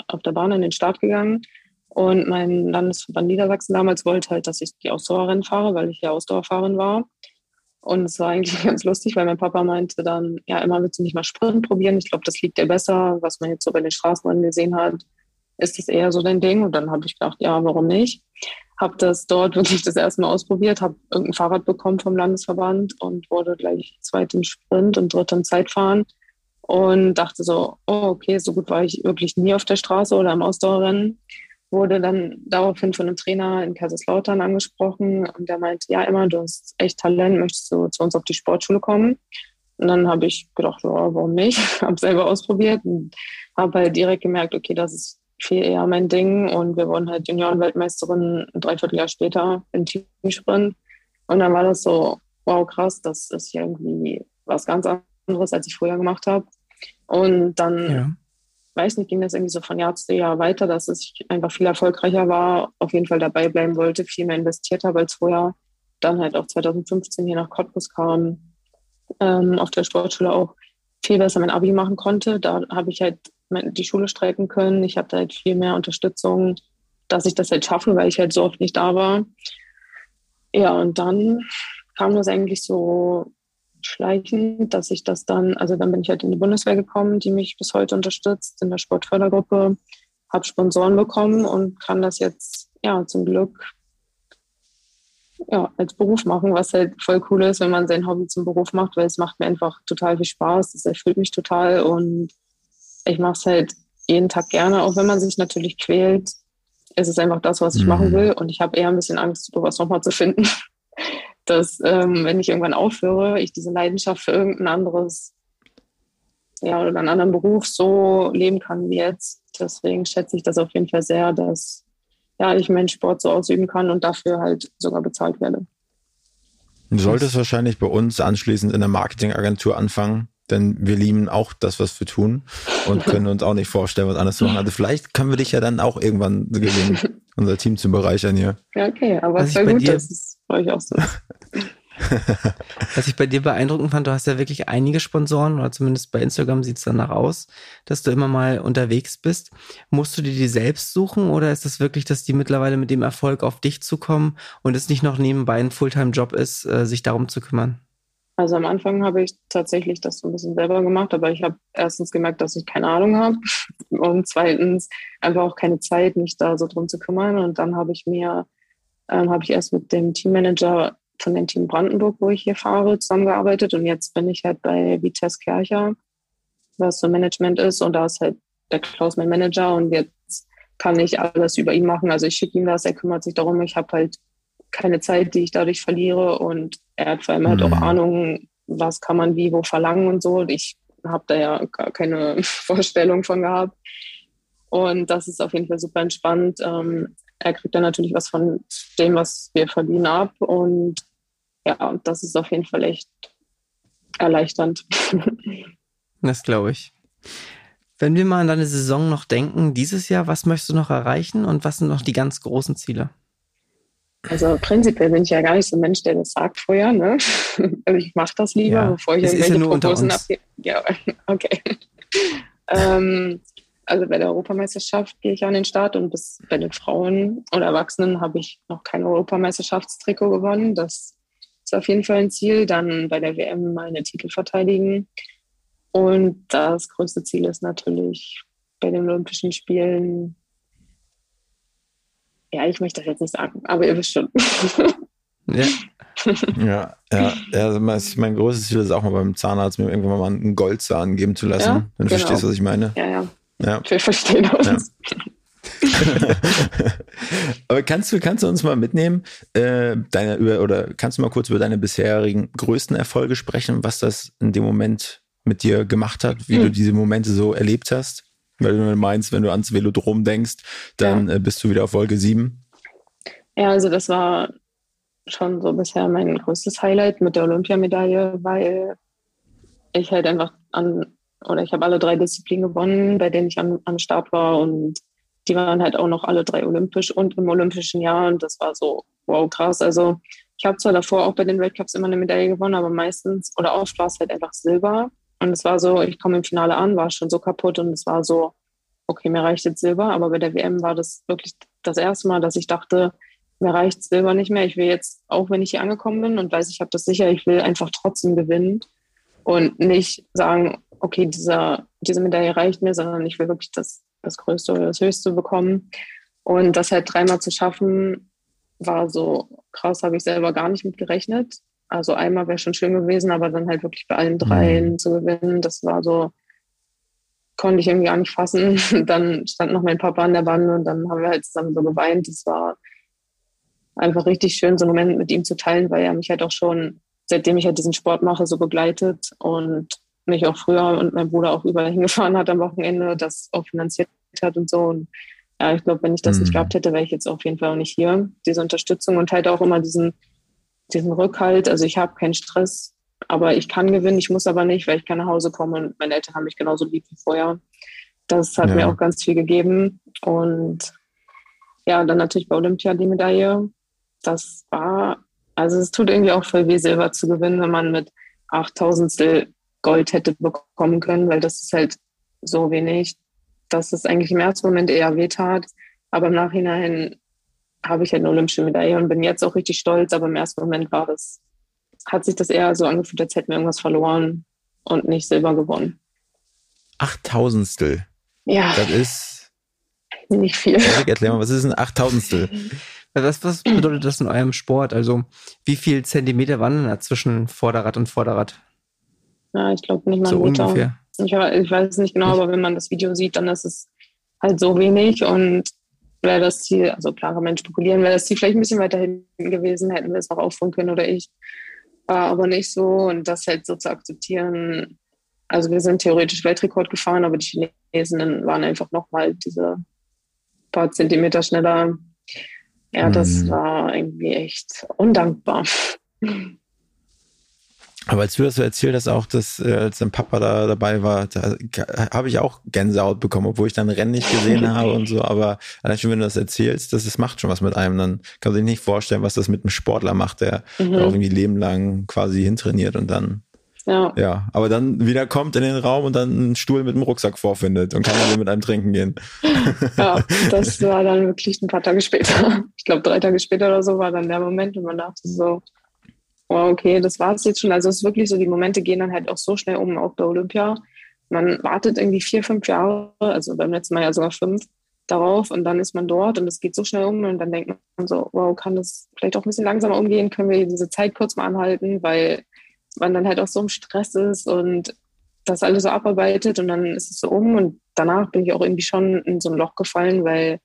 auf der Bahn in den Start gegangen. Und mein Landesverband Niedersachsen damals wollte halt, dass ich die Ausdauerrennen fahre, weil ich ja Ausdauerfahrerin war. Und es war eigentlich [laughs] ganz lustig, weil mein Papa meinte dann, ja, immer willst du nicht mal Sprint probieren? Ich glaube, das liegt dir besser. Was man jetzt so bei den Straßenrennen gesehen hat, ist das eher so dein Ding? Und dann habe ich gedacht, ja, warum nicht? Habe das dort wirklich das erste Mal ausprobiert, habe irgendein Fahrrad bekommen vom Landesverband und wurde gleich zweit im Sprint und dritt im Zeitfahren und dachte so, oh, okay, so gut war ich wirklich nie auf der Straße oder im Ausdauerrennen. Wurde dann daraufhin von einem Trainer in Kaiserslautern angesprochen und der meinte, ja, immer, du hast echt Talent, möchtest du zu uns auf die Sportschule kommen? Und dann habe ich gedacht, ja, warum nicht? [laughs] habe selber ausprobiert und habe halt direkt gemerkt, okay, das ist viel eher mein Ding. Und wir wurden halt Juniorenweltmeisterin ein Dreivierteljahr später im Teamsprint. Und dann war das so, wow, krass, das ist irgendwie was ganz anderes, als ich früher gemacht habe. Und dann, ja. weiß nicht, ging das irgendwie so von Jahr zu Jahr weiter, dass ich einfach viel erfolgreicher war, auf jeden Fall dabei bleiben wollte, viel mehr investiert habe als vorher. Dann halt auch 2015 hier nach Cottbus kam, ähm, auf der Sportschule auch viel besser mein Abi machen konnte. Da habe ich halt die Schule streiken können. Ich hatte halt viel mehr Unterstützung, dass ich das halt schaffe, weil ich halt so oft nicht da war. Ja, und dann kam das eigentlich so schleichend, dass ich das dann, also dann bin ich halt in die Bundeswehr gekommen, die mich bis heute unterstützt in der Sportfördergruppe, habe Sponsoren bekommen und kann das jetzt ja zum Glück ja, als Beruf machen, was halt voll cool ist, wenn man sein Hobby zum Beruf macht, weil es macht mir einfach total viel Spaß, es erfüllt mich total und ich mache es halt jeden Tag gerne, auch wenn man sich natürlich quält. Es ist einfach das, was ich mhm. machen will. Und ich habe eher ein bisschen Angst, sowas nochmal zu finden. [laughs] Dass, ähm, wenn ich irgendwann aufhöre, ich diese Leidenschaft für irgendein anderes, ja, oder einen anderen Beruf so leben kann wie jetzt. Deswegen schätze ich das auf jeden Fall sehr, dass ja, ich meinen Sport so ausüben kann und dafür halt sogar bezahlt werde. Du solltest wahrscheinlich bei uns anschließend in der Marketingagentur anfangen denn wir lieben auch das, was wir tun und können uns auch nicht vorstellen, was anderes zu machen. Also vielleicht können wir dich ja dann auch irgendwann gewinnen, [laughs] unser Team zu bereichern hier. Ja, okay, aber es war gut, dir, das ist bei euch auch so. [laughs] Was ich bei dir beeindruckend fand, du hast ja wirklich einige Sponsoren, oder zumindest bei Instagram sieht es danach aus, dass du immer mal unterwegs bist. Musst du dir die selbst suchen oder ist das wirklich, dass die mittlerweile mit dem Erfolg auf dich zukommen und es nicht noch nebenbei ein Fulltime-Job ist, äh, sich darum zu kümmern? Also am Anfang habe ich tatsächlich das so ein bisschen selber gemacht, aber ich habe erstens gemerkt, dass ich keine Ahnung habe [laughs] und zweitens einfach auch keine Zeit, mich da so drum zu kümmern. Und dann habe ich mir, ähm, habe ich erst mit dem Teammanager von dem Team Brandenburg, wo ich hier fahre, zusammengearbeitet und jetzt bin ich halt bei Vitesse Kercher, was so Management ist und da ist halt der Klaus mein Manager und jetzt kann ich alles über ihn machen. Also ich schicke ihm das, er kümmert sich darum. Ich habe halt keine Zeit, die ich dadurch verliere und er hat vor allem halt auch Mhm. Ahnung, was kann man wie wo verlangen und so. Ich habe da ja gar keine [laughs] Vorstellung von gehabt. Und das ist auf jeden Fall super entspannt. Ähm, er kriegt dann natürlich was von dem, was wir verdienen, ab. Und ja, das ist auf jeden Fall echt erleichternd. [laughs] Das glaube ich. Wenn wir mal an deine Saison noch denken, dieses Jahr, was möchtest du noch erreichen und was sind noch die ganz großen Ziele? Also prinzipiell bin ich ja gar nicht so ein Mensch, der das sagt vorher. Ne? [laughs] Also ich mache das lieber, Ja, bevor ich ja irgendwelche Proposen uns. abgebe. Ja, [laughs] okay. ähm, also bei der Europameisterschaft gehe ich an den Start und bis bei den Frauen oder Erwachsenen habe ich noch kein Europameisterschaftstrikot gewonnen. Das ist auf jeden Fall ein Ziel. Dann bei der WM meine Titel verteidigen. Und das größte Ziel ist natürlich bei den Olympischen Spielen. Ja, ich möchte das jetzt nicht sagen, aber ihr wisst schon. [laughs] Ja, Ja, ja, ja also mein, größtes Ziel ist auch mal beim Zahnarzt mir irgendwann mal einen Goldzahn geben zu lassen. Ja, wenn du genau. verstehst, was ich meine. ja, ja, Ja. wir verstehen uns. [laughs] Aber kannst du, kannst du uns mal mitnehmen, äh, deine, über, oder kannst du mal kurz über deine bisherigen größten Erfolge sprechen, was das in dem Moment mit dir gemacht hat, wie Hm. du diese Momente so erlebt hast? Weil du meinst, wenn du ans Velodrom denkst, dann äh, bist du wieder auf Wolke 7. Ja, also das war schon so bisher mein größtes Highlight mit der Olympiamedaille, weil ich halt einfach an, oder ich habe alle drei Disziplinen gewonnen, bei denen ich am, am Start war und die waren halt auch noch alle drei olympisch und im olympischen Jahr und das war so, wow, krass. Also ich habe zwar davor auch bei den Weltcups immer eine Medaille gewonnen, aber meistens oder oft war es halt einfach Silber und es war so, ich komme im Finale an, war schon so kaputt und es war so, okay, mir reicht jetzt Silber, aber bei der WM war das wirklich das erste Mal, dass ich dachte, mir reicht Silber nicht mehr. Ich will jetzt, auch wenn ich hier angekommen bin und weiß, ich habe das sicher, ich will einfach trotzdem gewinnen und nicht sagen, okay, dieser, diese Medaille reicht mir, sondern ich will wirklich das, das Größte oder das Höchste bekommen. Und das halt dreimal zu schaffen, war so krass, habe ich selber gar nicht mit gerechnet. Also einmal wäre schon schön gewesen, aber dann halt wirklich bei allen dreien zu gewinnen, das war so, konnte ich irgendwie gar nicht fassen. [laughs] Dann stand noch mein Papa an der Bande und dann haben wir halt zusammen so geweint. Das war einfach richtig schön, so einen Moment mit ihm zu teilen, weil er mich halt auch schon, seitdem ich halt diesen Sport mache, so begleitet und mich auch früher und mein Bruder auch überall hingefahren hat am Wochenende, das auch finanziert hat und so. Und ja, ich glaube, wenn ich das Mhm. nicht gehabt hätte, wäre ich jetzt auf jeden Fall auch nicht hier. Diese Unterstützung und halt auch immer diesen, diesen Rückhalt. Also ich habe keinen Stress, aber ich kann gewinnen, ich muss aber nicht, weil ich kann nach Hause kommen und meine Eltern haben mich genauso lieb wie vorher. Das hat Ja. mir auch ganz viel gegeben. Und ja, dann natürlich bei Olympia die Medaille. Das war, also es tut irgendwie auch voll weh, Silber zu gewinnen, wenn man mit 8000 Gold hätte bekommen können, weil das ist halt so wenig, dass es eigentlich im ersten Moment eher wehtat. Aber im Nachhinein habe ich halt eine olympische Medaille und bin jetzt auch richtig stolz, aber im ersten Moment war das, hat sich das eher so angefühlt, als hätten wir irgendwas verloren und nicht Silber gewonnen. Achttausendstel. Ja, Das ist, nicht viel. Erik, erklär mal, was ist ein Achttausendstel? Was, was bedeutet das in eurem Sport? Also, wie viel Zentimeter waren denn da zwischen Vorderrad und Vorderrad? Ja, ich glaube nicht mal So einen Meter. ungefähr. Ich, ich weiß nicht genau, aber wenn man das Video sieht, dann ist es halt so wenig und wäre das Ziel, also klar kann man spekulieren, wäre das Ziel vielleicht ein bisschen weiter hinten gewesen, hätten wir es auch aufholen können oder ich. War aber nicht so und das halt so zu akzeptieren. Also wir sind theoretisch Weltrekord gefahren, aber die Chinesen waren einfach nochmal diese paar Zentimeter schneller. Ja, das Mhm. war irgendwie echt undankbar. Aber als du das so erzählt hast, auch, dass äh, als dein Papa da dabei war, da habe ich auch Gänsehaut bekommen, obwohl ich dann Rennen nicht gesehen [laughs] habe und so. Aber allein schon, wenn du das erzählst, das, das macht schon was mit einem. Dann kann man sich nicht vorstellen, was das mit einem Sportler macht, der Mhm. auch irgendwie Leben lang quasi hintrainiert und dann, Ja. ja, aber dann wieder kommt in den Raum und dann einen Stuhl mit einem Rucksack vorfindet und kann dann mit einem trinken gehen. Ja, [laughs] das war dann wirklich ein paar Tage später. Ich glaube, drei Tage später oder so war dann der Moment und man dachte so, wow, okay, das war es jetzt schon. Also es ist wirklich so, die Momente gehen dann halt auch so schnell um, auch bei Olympia. Man wartet irgendwie vier, fünf Jahre, also beim letzten Mal ja sogar fünf, darauf und dann ist man dort und es geht so schnell um und dann denkt man so, wow, kann das vielleicht auch ein bisschen langsamer umgehen? Können wir diese Zeit kurz mal anhalten, weil man dann halt auch so im Stress ist und das alles so abarbeitet und dann ist es so um und danach bin ich auch irgendwie schon in so ein Loch gefallen, weil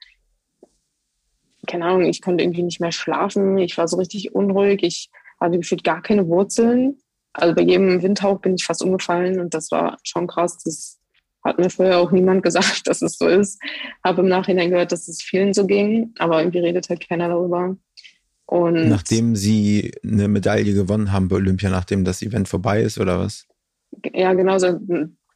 keine Ahnung, ich konnte irgendwie nicht mehr schlafen, ich war so richtig unruhig, ich hatte gefühlt gar keine Wurzeln. Also bei jedem Windhauch bin ich fast umgefallen und das war schon krass. Das hat mir vorher auch niemand [laughs] gesagt, dass es so ist. Habe im Nachhinein gehört, dass es vielen so ging, aber irgendwie redet halt keiner darüber. Und nachdem sie eine Medaille gewonnen haben bei Olympia, nachdem das Event vorbei ist oder was? Ja, genau. So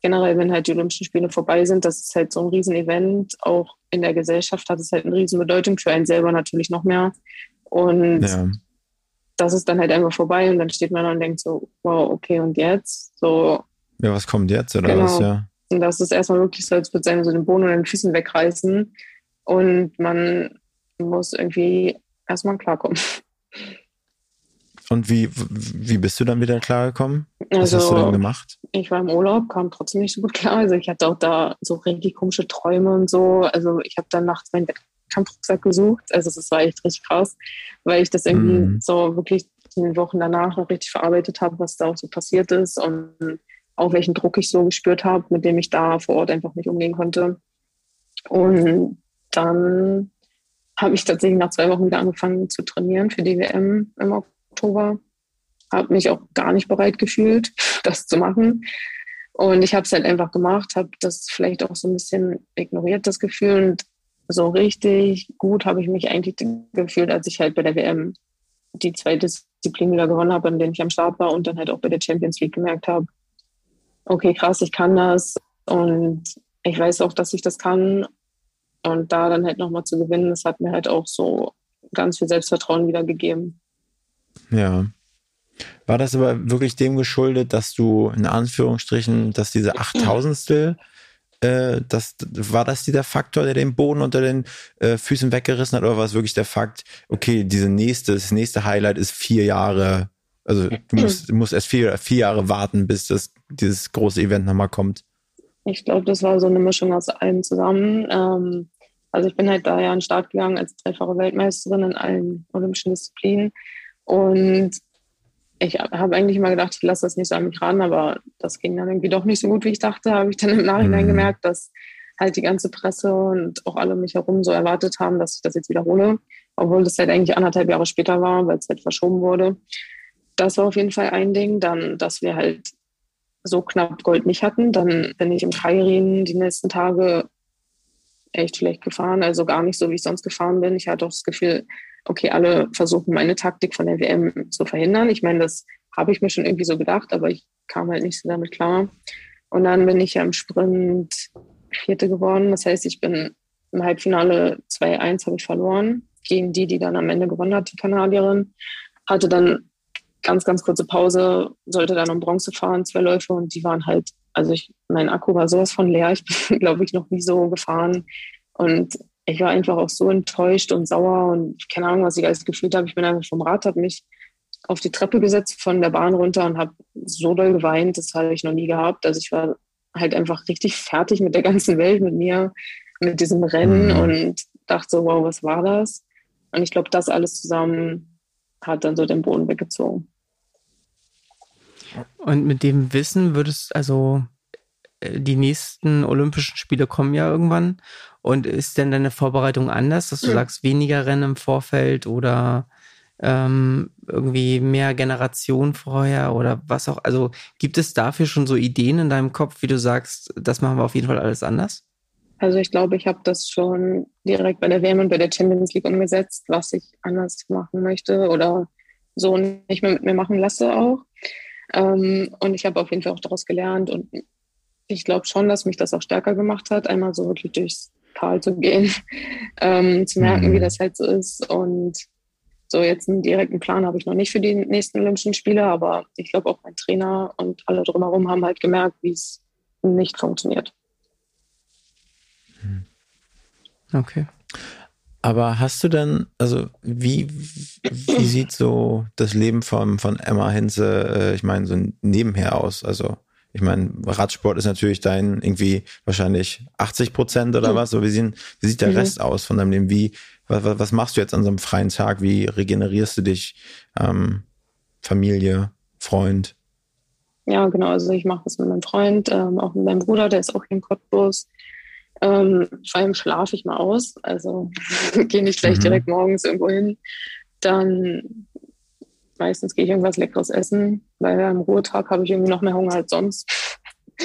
generell, wenn halt die Olympischen Spiele vorbei sind, das ist halt so ein Riesenevent. Auch in der Gesellschaft hat es halt eine Riesenbedeutung, für einen selber natürlich noch mehr. Und ja. Das ist dann halt einfach vorbei und dann steht man da und denkt so, wow, okay, und jetzt? So. Ja, was kommt jetzt oder genau. was, ja? Und das ist erstmal wirklich so, als würde einem so den Boden und den Füßen wegreißen. Und man muss irgendwie erstmal klarkommen. Und wie, wie bist du dann wieder klargekommen? Was also, hast du dann gemacht? Ich war im Urlaub, kam trotzdem nicht so gut klar. Also ich hatte auch da so richtig komische Träume und so. Also ich habe dann nachts meinen Wettkampfrucksack gesucht. Also das war echt richtig krass, weil ich das irgendwie mm. so wirklich in den Wochen danach noch richtig verarbeitet habe, was da auch so passiert ist und auch welchen Druck ich so gespürt habe, mit dem ich da vor Ort einfach nicht umgehen konnte. Und dann habe ich tatsächlich nach zwei Wochen wieder angefangen zu trainieren für die WM im Oktober. Habe mich auch gar nicht bereit gefühlt, [laughs] das zu machen. Und ich habe es halt einfach gemacht, habe das vielleicht auch so ein bisschen ignoriert, das Gefühl. Und so richtig gut habe ich mich eigentlich gefühlt, als ich halt bei der WM die zwei Disziplinen wieder gewonnen habe, an denen ich am Start war und dann halt auch bei der Champions League gemerkt habe, okay, krass, ich kann das und ich weiß auch, dass ich das kann. Und da dann halt nochmal zu gewinnen, das hat mir halt auch so ganz viel Selbstvertrauen wieder gegeben. Ja. War das aber wirklich dem geschuldet, dass du in Anführungsstrichen, dass diese [clears throat] achttausendstel, äh, das, war das dieser Faktor, der den Boden unter den äh, Füßen weggerissen hat, oder war es wirklich der Fakt, okay, diese nächste, das nächste Highlight ist vier Jahre, also du [clears throat] musst, du musst erst vier, vier Jahre warten, bis das, dieses große Event nochmal kommt? Ich glaube, das war so eine Mischung aus allem zusammen. Ähm, also ich bin halt da ja an den Start gegangen als dreifache Weltmeisterin in allen olympischen Disziplinen. Und ich habe eigentlich immer gedacht, ich lasse das nicht so an mich ran, aber das ging dann irgendwie doch nicht so gut, wie ich dachte. Habe ich dann im Nachhinein mhm. gemerkt, dass halt die ganze Presse und auch alle um mich herum so erwartet haben, dass ich das jetzt wiederhole, obwohl das halt eigentlich anderthalb Jahre später war, weil es halt verschoben wurde. Das war auf jeden Fall ein Ding. Dann, dass wir halt so knapp Gold nicht hatten. Dann bin ich im Kairin die nächsten Tage echt schlecht gefahren, also gar nicht so, wie ich sonst gefahren bin. Ich hatte auch das Gefühl, okay, alle versuchen meine Taktik von der WM zu verhindern. Ich meine, das habe ich mir schon irgendwie so gedacht, aber ich kam halt nicht so damit klar. Und dann bin ich ja im Sprint Vierte geworden. Das heißt, ich bin im Halbfinale 2-1 habe ich verloren gegen die, die dann am Ende gewonnen hat, die Kanadierin. Hatte dann ganz, ganz kurze Pause, sollte dann um Bronze fahren, zwei Läufe und die waren halt, also ich, mein Akku war sowas von leer. Ich [laughs] bin, glaube ich, noch nie so gefahren. Und ich war einfach auch so enttäuscht und sauer und keine Ahnung, was ich alles gefühlt habe. Ich bin einfach vom Rad, habe mich auf die Treppe gesetzt von der Bahn runter und habe so doll geweint. Das habe ich noch nie gehabt. Also ich war halt einfach richtig fertig mit der ganzen Welt, mit mir, mit diesem Rennen mhm. und dachte so, wow, was war das? Und ich glaube, das alles zusammen hat dann so den Boden weggezogen. Und mit dem Wissen würdest, also die nächsten Olympischen Spiele kommen ja irgendwann. Und ist denn deine Vorbereitung anders, dass du ja. sagst, weniger Rennen im Vorfeld oder ähm, irgendwie mehr Generation vorher oder was auch? Also gibt es dafür schon so Ideen in deinem Kopf, wie du sagst, das machen wir auf jeden Fall alles anders? Also ich glaube, ich habe das schon direkt bei der WM und bei der Champions League umgesetzt, was ich anders machen möchte oder so nicht mehr mit mir machen lasse auch. Ähm, und ich habe auf jeden Fall auch daraus gelernt und ich glaube schon, dass mich das auch stärker gemacht hat, einmal so wirklich durchs Tal zu gehen, [laughs] ähm, zu merken, mhm. wie das halt so ist. Und so jetzt einen direkten Plan habe ich noch nicht für die nächsten Olympischen Spiele, aber ich glaube auch mein Trainer und alle drumherum haben halt gemerkt, wie es nicht funktioniert. Okay. Aber hast du denn, also wie, wie sieht so das Leben von, von Emma Hinze, äh, ich meine, so nebenher aus? Also Ich meine, Radsport ist natürlich dein irgendwie wahrscheinlich 80 Prozent oder was. So, wie, sehen, wie sieht der Mhm. Rest aus von deinem Leben? Wie, was, was machst du jetzt an so einem freien Tag? Wie regenerierst du dich? Ähm, Familie, Freund? Ja, genau. Also ich mache das mit meinem Freund, ähm, auch mit meinem Bruder, der ist auch hier in Cottbus. Ähm, vor allem schlafe ich mal aus. Also [laughs] gehe nicht gleich Mhm. direkt morgens irgendwo hin. Dann meistens gehe ich irgendwas Leckeres essen, weil am Ruhetag habe ich irgendwie noch mehr Hunger als sonst. [laughs]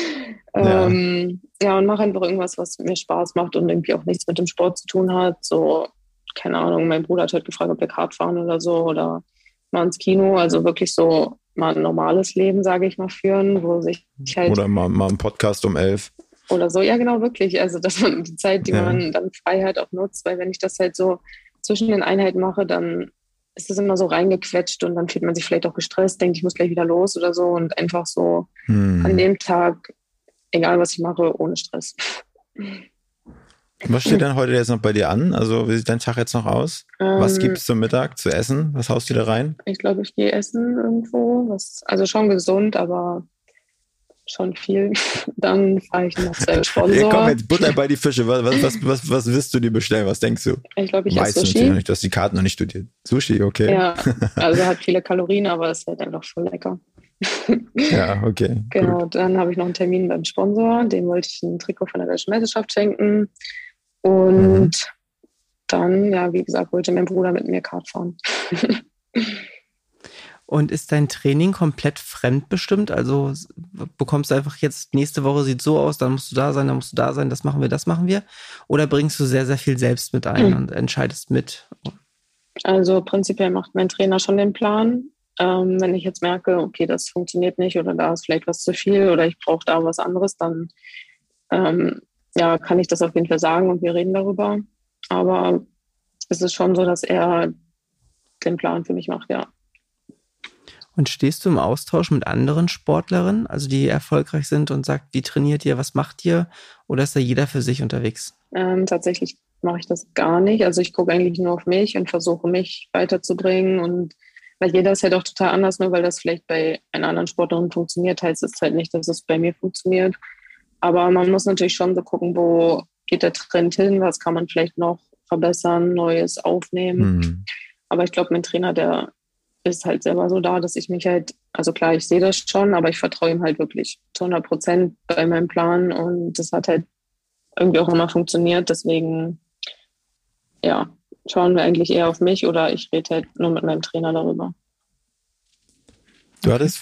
Ja. ähm, ja, und mache einfach irgendwas, was mir Spaß macht und irgendwie auch nichts mit dem Sport zu tun hat. So, keine Ahnung, mein Bruder hat halt gefragt, ob wir Kart fahren oder so oder mal ins Kino. Also wirklich so mal ein normales Leben, sage ich mal, führen, wo sich halt Oder mal, mal einen Podcast um elf? oder so. Ja, genau, wirklich. Also, dass man die Zeit, die Ja. man dann frei hat, auch nutzt, weil wenn ich das halt so zwischen den Einheiten mache, dann ist es immer so reingequetscht und dann fühlt man sich vielleicht auch gestresst, denkt, ich muss gleich wieder los oder so und einfach so Hm. an dem Tag, egal was ich mache, ohne Stress. Was steht denn heute jetzt noch bei dir an? Also, wie sieht dein Tag jetzt noch aus? Was Ähm, gibt's zum Mittag zu essen? Was haust du da rein? Ich glaube, ich gehe essen irgendwo. Was, also schon gesund, aber schon viel. [laughs] Dann fahre ich noch zu Sponsor. komm jetzt, Butter bei die Fische. Was, was, was, was, was wirst du dir bestellen? Was denkst du? ich glaube, ich weißt esse Sushi. nicht, du hast die Karten noch nicht studiert. Sushi, okay. Ja, [laughs] also hat viele Kalorien, aber ist halt einfach voll lecker. Ja, okay. [laughs] Genau, Gut. dann habe ich noch einen Termin beim Sponsor. Dem wollte ich ein Trikot von der Deutschen Meisterschaft schenken. Und Mhm. dann, ja, wie gesagt, wollte mein Bruder mit mir Kart fahren. Und ist dein Training komplett fremdbestimmt? Also bekommst du einfach jetzt, nächste Woche sieht so aus, dann musst du da sein, dann musst du da sein, das machen wir, das machen wir? Oder bringst du sehr, sehr viel selbst mit ein Mhm. und entscheidest mit? Also prinzipiell macht mein Trainer schon den Plan. Ähm, wenn ich jetzt merke, okay, das funktioniert nicht oder da ist vielleicht was zu viel oder ich brauche da was anderes, dann ähm, ja, kann ich das auf jeden Fall sagen und wir reden darüber. Aber es ist schon so, dass er den Plan für mich macht, ja. Und stehst du im Austausch mit anderen Sportlerinnen, also die erfolgreich sind und sagt, wie trainiert ihr, was macht ihr? Oder ist da jeder für sich unterwegs? Ähm, tatsächlich mache ich das gar nicht. Also ich gucke eigentlich nur auf mich und versuche mich weiterzubringen. Und weil jeder ist halt auch total anders, nur weil das vielleicht bei einer anderen Sportlerin funktioniert, heißt es halt nicht, dass es bei mir funktioniert. Aber man muss natürlich schon so gucken, wo geht der Trend hin, was kann man vielleicht noch verbessern, Neues aufnehmen. Hm. Aber ich glaube, mein Trainer, der ist halt selber so da, dass ich mich halt, also klar, ich sehe das schon, aber ich vertraue ihm halt wirklich zu 100 Prozent bei meinem Plan und das hat halt irgendwie auch immer funktioniert. Deswegen, ja, schauen wir eigentlich eher auf mich oder ich rede halt nur mit meinem Trainer darüber. Du hattest,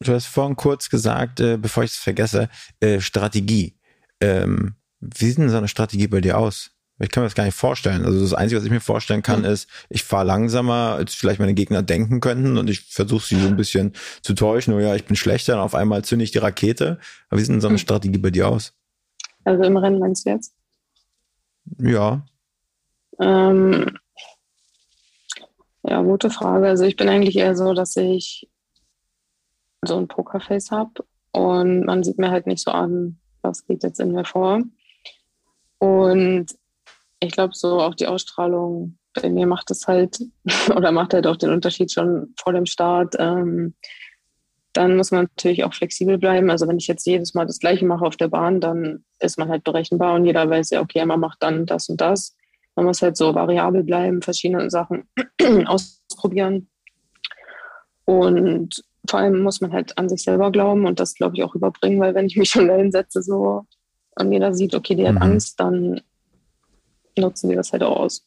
du hast vorhin kurz gesagt, äh, bevor ich es vergesse, äh, Strategie. Ähm, wie sieht denn so eine Strategie bei dir aus? Ich kann mir das gar nicht vorstellen. Also das Einzige, was ich mir vorstellen kann, Hm. ist, ich fahre langsamer, als vielleicht meine Gegner denken könnten und ich versuche sie so ein bisschen zu täuschen. Oh ja, ich bin schlechter und auf einmal zünde ich die Rakete. Aber wie sieht denn so eine Hm. Strategie bei dir aus? Also im Rennen meinst du jetzt? Ja. Ähm, ja, gute Frage. Also ich bin eigentlich eher so, dass ich so ein Pokerface habe und man sieht mir halt nicht so an, was geht jetzt in mir vor. Und ich glaube, so auch die Ausstrahlung bei mir macht es halt [laughs] oder macht halt auch den Unterschied schon vor dem Start. Ähm, dann muss man natürlich auch flexibel bleiben. Also wenn ich jetzt jedes Mal das Gleiche mache auf der Bahn, dann ist man halt berechenbar und jeder weiß ja, okay, man macht dann das und das. Man muss halt so variabel bleiben, verschiedene Sachen [clears throat] ausprobieren. Und vor allem muss man halt an sich selber glauben und das, glaube ich, auch überbringen, weil wenn ich mich schon dahin setze so und jeder sieht, okay, die hat Mhm. Angst, dann nutzen die das halt auch aus.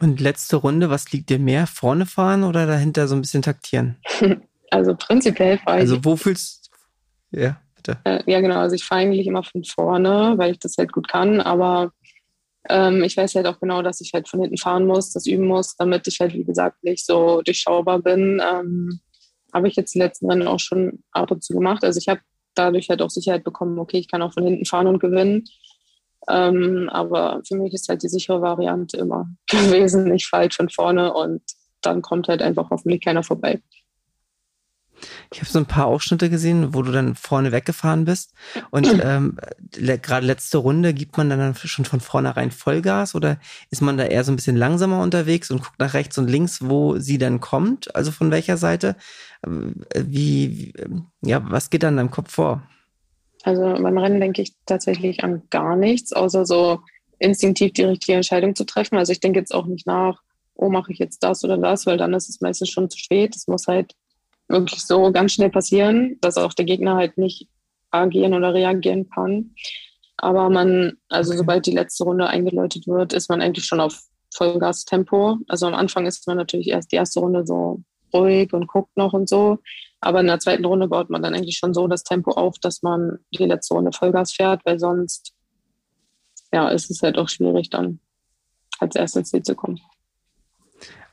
Und letzte Runde, was liegt dir mehr? Vorne fahren oder dahinter so ein bisschen taktieren? [laughs] Also prinzipiell fahre ich, Also wo fühlst Ja, bitte. äh, ja genau, also ich fahre eigentlich immer von vorne, weil ich das halt gut kann, aber ähm, ich weiß halt auch genau, dass ich halt von hinten fahren muss, das üben muss, damit ich halt, wie gesagt, nicht so durchschaubar bin. Ähm, habe ich jetzt die letzten Rennen auch schon ab und zu gemacht. Also ich habe dadurch halt auch Sicherheit bekommen, okay, ich kann auch von hinten fahren und gewinnen. Ähm, aber für mich ist halt die sichere Variante immer [laughs] gewesen, ich fahre halt von vorne und dann kommt halt einfach hoffentlich keiner vorbei. Ich habe so ein paar Ausschnitte gesehen, wo du dann vorne weggefahren bist. Und [clears throat] ähm, le gerade letzte Runde, gibt man dann schon von vornherein Vollgas oder ist man da eher so ein bisschen langsamer unterwegs und guckt nach rechts und links, wo sie dann kommt? Also von welcher Seite? Äh, wie, wie ja, was geht dann in deinem Kopf vor? Also beim Rennen denke ich tatsächlich an gar nichts, außer so instinktiv die richtige Entscheidung zu treffen. Also ich denke jetzt auch nicht nach, oh, mache ich jetzt das oder das, weil dann ist es meistens schon zu spät. Es muss halt wirklich so ganz schnell passieren, dass auch der Gegner halt nicht agieren oder reagieren kann. Aber man, also okay. sobald die letzte Runde eingeläutet wird, ist man eigentlich schon auf Vollgas-Tempo. Also am Anfang ist man natürlich erst die erste Runde so ruhig und guckt noch und so. Aber in der zweiten Runde baut man dann eigentlich schon so das Tempo auf, dass man die letzte Runde Vollgas fährt, weil sonst ja, ist es halt auch schwierig, dann als erstes Ziel zu kommen.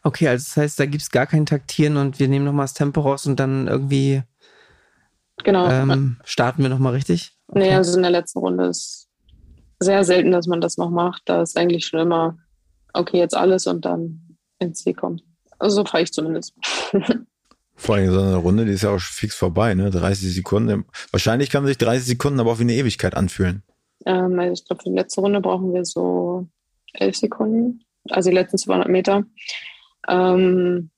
Okay, also das heißt, da gibt es gar kein Taktieren und wir nehmen nochmal das Tempo raus und dann irgendwie genau. Ähm, starten wir nochmal richtig? Okay. Nee, also in der letzten Runde ist sehr selten, dass man das noch macht. Da ist eigentlich schon immer, okay, jetzt alles und dann ins Ziel kommt. Also so fahre ich zumindest. [laughs] Vor allem so eine Runde, die ist ja auch fix vorbei, ne? 30 Sekunden. Wahrscheinlich kann sich 30 Sekunden aber auch wie eine Ewigkeit anfühlen. Ähm, also ich glaube, für die letzte Runde brauchen wir so 11 Sekunden, also die letzten 200 Meter. Ähm,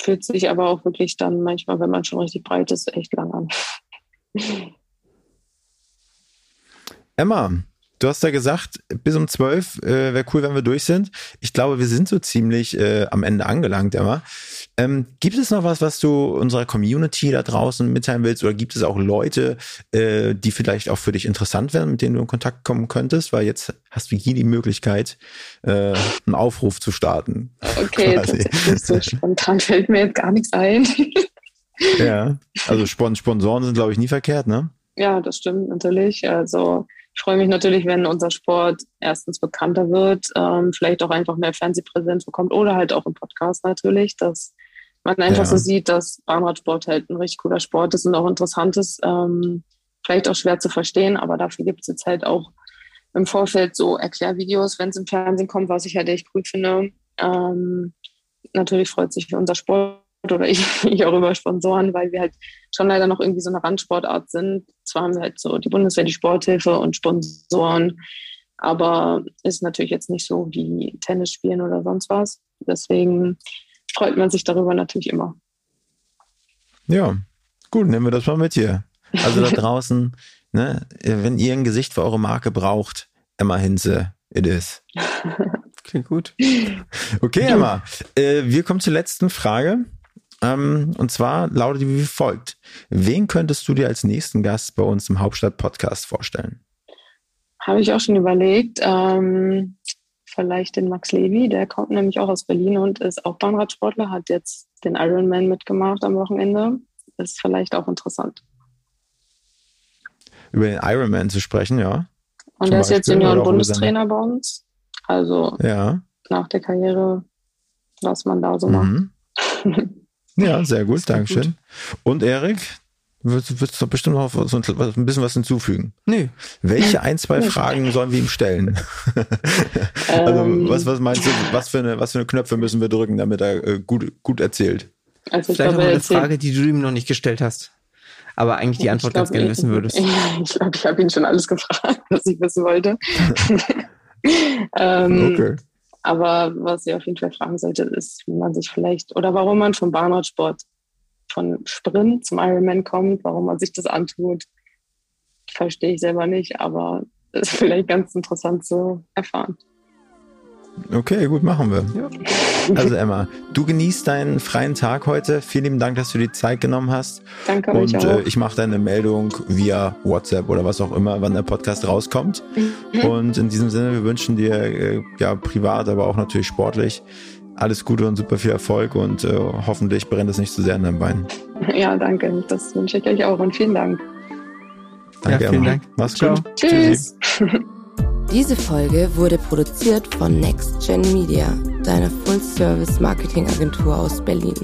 fühlt sich aber auch wirklich dann manchmal, wenn man schon richtig breit ist, echt lang an. [laughs] Emma, du hast ja gesagt, bis um 12 äh, wäre cool, wenn wir durch sind. Ich glaube, wir sind so ziemlich äh, am Ende angelangt, Emma. Ähm, gibt es noch was, was du unserer Community da draußen mitteilen willst? Oder gibt es auch Leute, äh, die vielleicht auch für dich interessant wären, mit denen du in Kontakt kommen könntest? Weil jetzt hast du hier die Möglichkeit, äh, einen Aufruf zu starten. Okay, [laughs] tatsächlich so spontan [laughs] fällt mir jetzt gar nichts ein. ja, also Sponsoren sind, glaube ich, nie verkehrt, ne? Ja, das stimmt natürlich. Also ich freue mich natürlich, wenn unser Sport erstens bekannter wird, ähm, vielleicht auch einfach mehr Fernsehpräsenz bekommt oder halt auch im Podcast natürlich, dass man einfach ja. so sieht, dass Bahnradsport halt ein richtig cooler Sport ist und auch interessant ist. Ähm, vielleicht auch schwer zu verstehen, aber dafür gibt es jetzt halt auch im Vorfeld so Erklärvideos, wenn es im Fernsehen kommt, was ich halt echt cool finde. Ähm, natürlich freut sich unser Sport oder ich, [laughs] ich auch über Sponsoren, weil wir halt schon leider noch irgendwie so eine Randsportart sind. Zwar haben wir halt so die Bundeswehr, die Sporthilfe und Sponsoren, aber ist natürlich jetzt nicht so wie Tennis spielen oder sonst was. Deswegen freut man sich darüber natürlich immer. Ja, gut, nehmen wir das mal mit hier. Also da [laughs] draußen, ne, wenn ihr ein Gesicht für eure Marke braucht, Emma Hinze, it is. Klingt gut. Okay, Emma, äh, wir kommen zur letzten Frage. Ähm, und zwar lautet die wie folgt. Wen könntest du dir als nächsten Gast bei uns im Hauptstadt-Podcast vorstellen? Habe ich auch schon überlegt. Ähm, vielleicht den Max Levy, der kommt nämlich auch aus Berlin und ist auch Bahnradsportler, hat jetzt den Ironman mitgemacht am Wochenende. Ist vielleicht auch interessant. Über den Ironman zu sprechen, ja. Und er ist jetzt Junioren-Bundestrainer bei uns. Also ja. nach der Karriere, was man da so mhm. macht. [laughs] ja, sehr gut, Dankeschön. Gut. Und Erik, Würdest, würdest du bestimmt noch so ein bisschen was hinzufügen? Nee. Welche [laughs] ein, zwei Fragen sollen wir ihm stellen? [laughs] also, ähm. was, was meinst du, was für, eine, was für eine Knöpfe müssen wir drücken, damit er äh, gut, gut erzählt? Also Vielleicht glaube, auch eine Frage, die du ihm noch nicht gestellt hast. Aber eigentlich die Antwort glaub, ganz gerne wissen würdest. [laughs] Ich glaube, ich habe ihn schon alles gefragt, was ich wissen wollte. ähm, okay. Aber was ihr auf jeden Fall fragen solltet, ist, wie man sich vielleicht oder warum man vom Bahnradsport von Sprint zum Ironman kommt, warum man sich das antut, verstehe ich selber nicht, aber ist vielleicht ganz interessant zu erfahren. Okay, gut, machen wir. Ja. Also Emma, du genießt deinen freien Tag heute. Vielen lieben Dank, dass du die Zeit genommen hast. Danke Und euch äh, ich mache deine Meldung via WhatsApp oder was auch immer, wann der Podcast rauskommt. Mhm. Und in diesem Sinne, wir wünschen dir äh, ja privat, aber auch natürlich sportlich alles Gute und super viel Erfolg und äh, hoffentlich brennt es nicht zu sehr in deinem Bein. Ja, danke. Das wünsche ich euch auch und vielen Dank. Danke, ja, vielen Dank. Mach's Ciao. gut. Tschüss. [laughs] Diese Folge wurde produziert von Next Gen Media, deiner Full-Service-Marketing-Agentur aus Berlin.